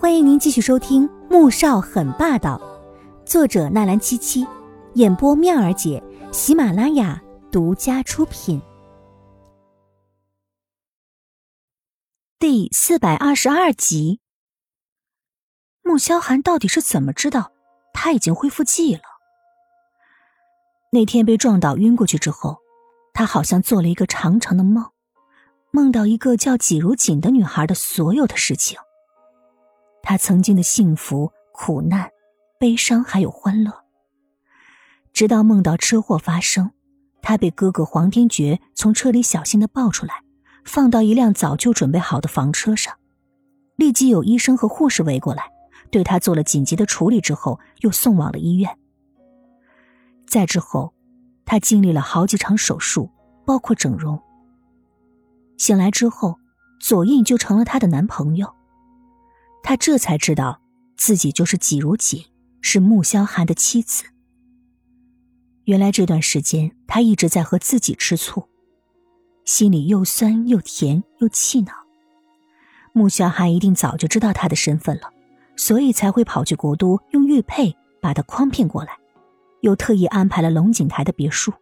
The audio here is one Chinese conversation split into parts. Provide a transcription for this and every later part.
欢迎您继续收听《穆少很霸道》，作者纳兰七七，演播妙儿姐，喜马拉雅独家出品。第四百二十二集，穆萧寒到底是怎么知道他已经恢复记忆了？那天被撞倒晕过去之后，他好像做了一个长长的梦，梦到一个叫季如锦的女孩的所有的事情。他曾经的幸福、苦难、悲伤，还有欢乐，直到梦到车祸发生，他被哥哥黄天觉从车里小心的抱出来，放到一辆早就准备好的房车上，立即有医生和护士围过来，对他做了紧急的处理之后，又送往了医院。再之后，他经历了好几场手术，包括整容。醒来之后，左印就成了他的男朋友。他这才知道，自己就是季如锦，是穆萧寒的妻子。原来这段时间，他一直在和自己吃醋，心里又酸又甜又气恼。穆萧寒一定早就知道他的身份了，所以才会跑去国都，用玉佩把他诓骗过来，又特意安排了龙井台的别墅。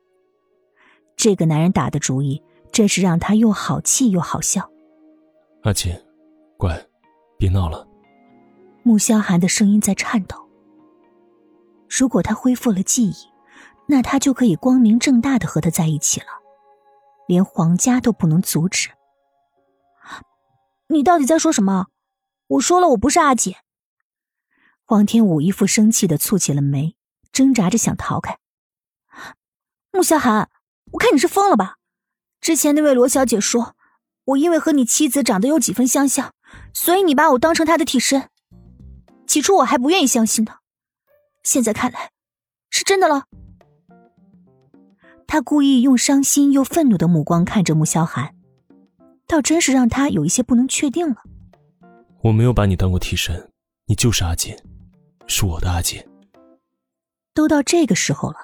这个男人打的主意，真是让他又好气又好笑。阿锦，乖，别闹了。穆萧寒的声音在颤抖。如果他恢复了记忆，那他就可以光明正大的和他在一起了，连皇家都不能阻止。你到底在说什么？我说了，我不是阿锦。黄天武一副生气的蹙起了眉，挣扎着想逃开。穆萧寒，我看你是疯了吧？之前那位罗小姐说，我因为和你妻子长得有几分相像，所以你把我当成她的替身。起初我还不愿意相信的，现在看来是真的了。他故意用伤心又愤怒的目光看着穆萧寒，倒真是让他有一些不能确定了。我没有把你当过替身，你就是阿锦，是我的阿锦。都到这个时候了，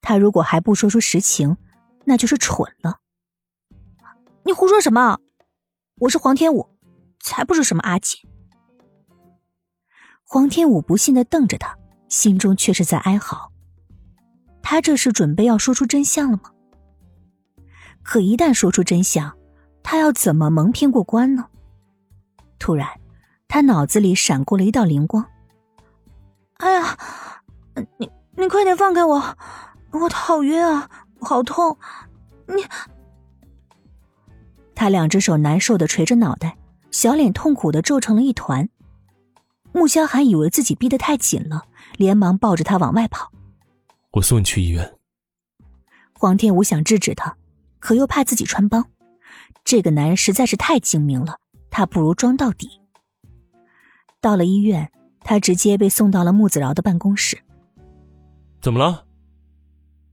他如果还不说出实情，那就是蠢了。你胡说什么？我是黄天武，才不是什么阿锦。黄天武不信的瞪着他，心中却是在哀嚎。他这是准备要说出真相了吗？可一旦说出真相，他要怎么蒙骗过关呢？突然，他脑子里闪过了一道灵光。哎呀，你你快点放开我，我好晕啊，好痛！你，他两只手难受的垂着脑袋，小脸痛苦的皱成了一团。穆萧寒以为自己逼得太紧了，连忙抱着他往外跑。我送你去医院。黄天武想制止他，可又怕自己穿帮。这个男人实在是太精明了，他不如装到底。到了医院，他直接被送到了穆子饶的办公室。怎么了？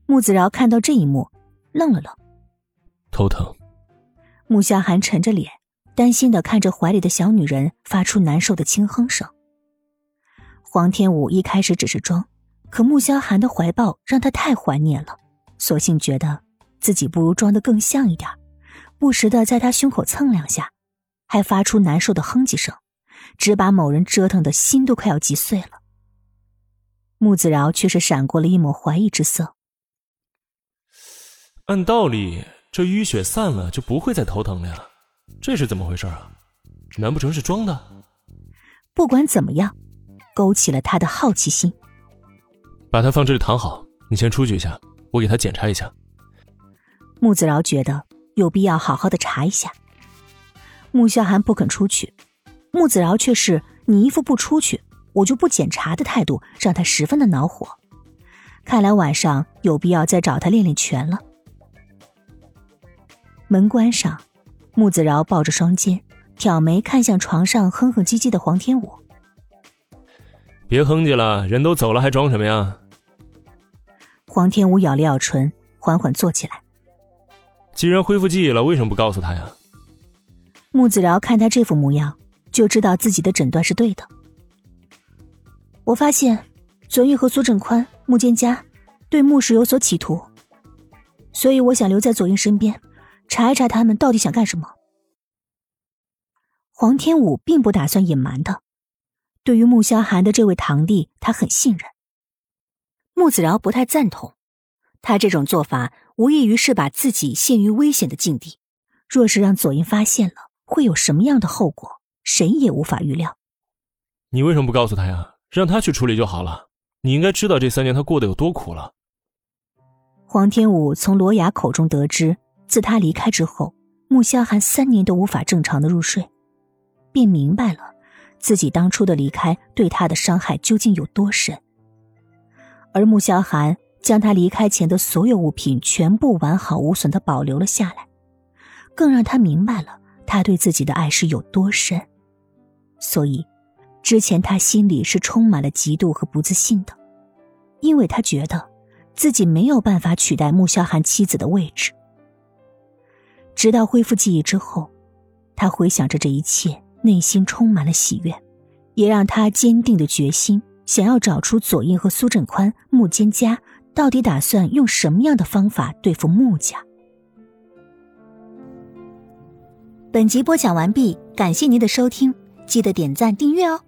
穆子饶看到这一幕，愣了愣。头疼。穆萧寒沉着脸，担心的看着怀里的小女人，发出难受的轻哼声。黄天武一开始只是装，可穆萧寒的怀抱让他太怀念了，索性觉得自己不如装的更像一点，不时的在他胸口蹭两下，还发出难受的哼唧声，只把某人折腾的心都快要击碎了。穆子饶却是闪过了一抹怀疑之色。按道理，这淤血散了就不会再头疼了呀，这是怎么回事啊？难不成是装的？不管怎么样。勾起了他的好奇心。把他放这里躺好，你先出去一下，我给他检查一下。穆子饶觉得有必要好好的查一下。穆萧寒不肯出去，穆子饶却是你一副不出去我就不检查的态度，让他十分的恼火。看来晚上有必要再找他练练拳了。门关上，穆子饶抱着双肩，挑眉看向床上哼哼唧唧的黄天武。别哼唧了，人都走了还装什么呀？黄天武咬了咬唇，缓缓坐起来。既然恢复记忆了，为什么不告诉他呀？穆子辽看他这副模样，就知道自己的诊断是对的。我发现左玉和苏振宽、穆建家对穆氏有所企图，所以我想留在左玉身边，查一查他们到底想干什么。黄天武并不打算隐瞒的。对于穆萧寒的这位堂弟，他很信任。穆子饶不太赞同，他这种做法无异于是把自己陷于危险的境地。若是让左英发现了，会有什么样的后果，谁也无法预料。你为什么不告诉他呀？让他去处理就好了。你应该知道这三年他过得有多苦了。黄天武从罗雅口中得知，自他离开之后，穆萧寒三年都无法正常的入睡，便明白了自己当初的离开对他的伤害究竟有多深。而穆萧寒将他离开前的所有物品全部完好无损的保留了下来，更让他明白了他对自己的爱是有多深。所以，之前他心里是充满了嫉妒和不自信的，因为他觉得。自己没有办法取代穆萧寒妻子的位置。直到恢复记忆之后，他回想着这一切，内心充满了喜悦，也让他坚定的决心，想要找出左印和苏振宽、穆坚家到底打算用什么样的方法对付穆家。本集播讲完毕，感谢您的收听，记得点赞订阅哦。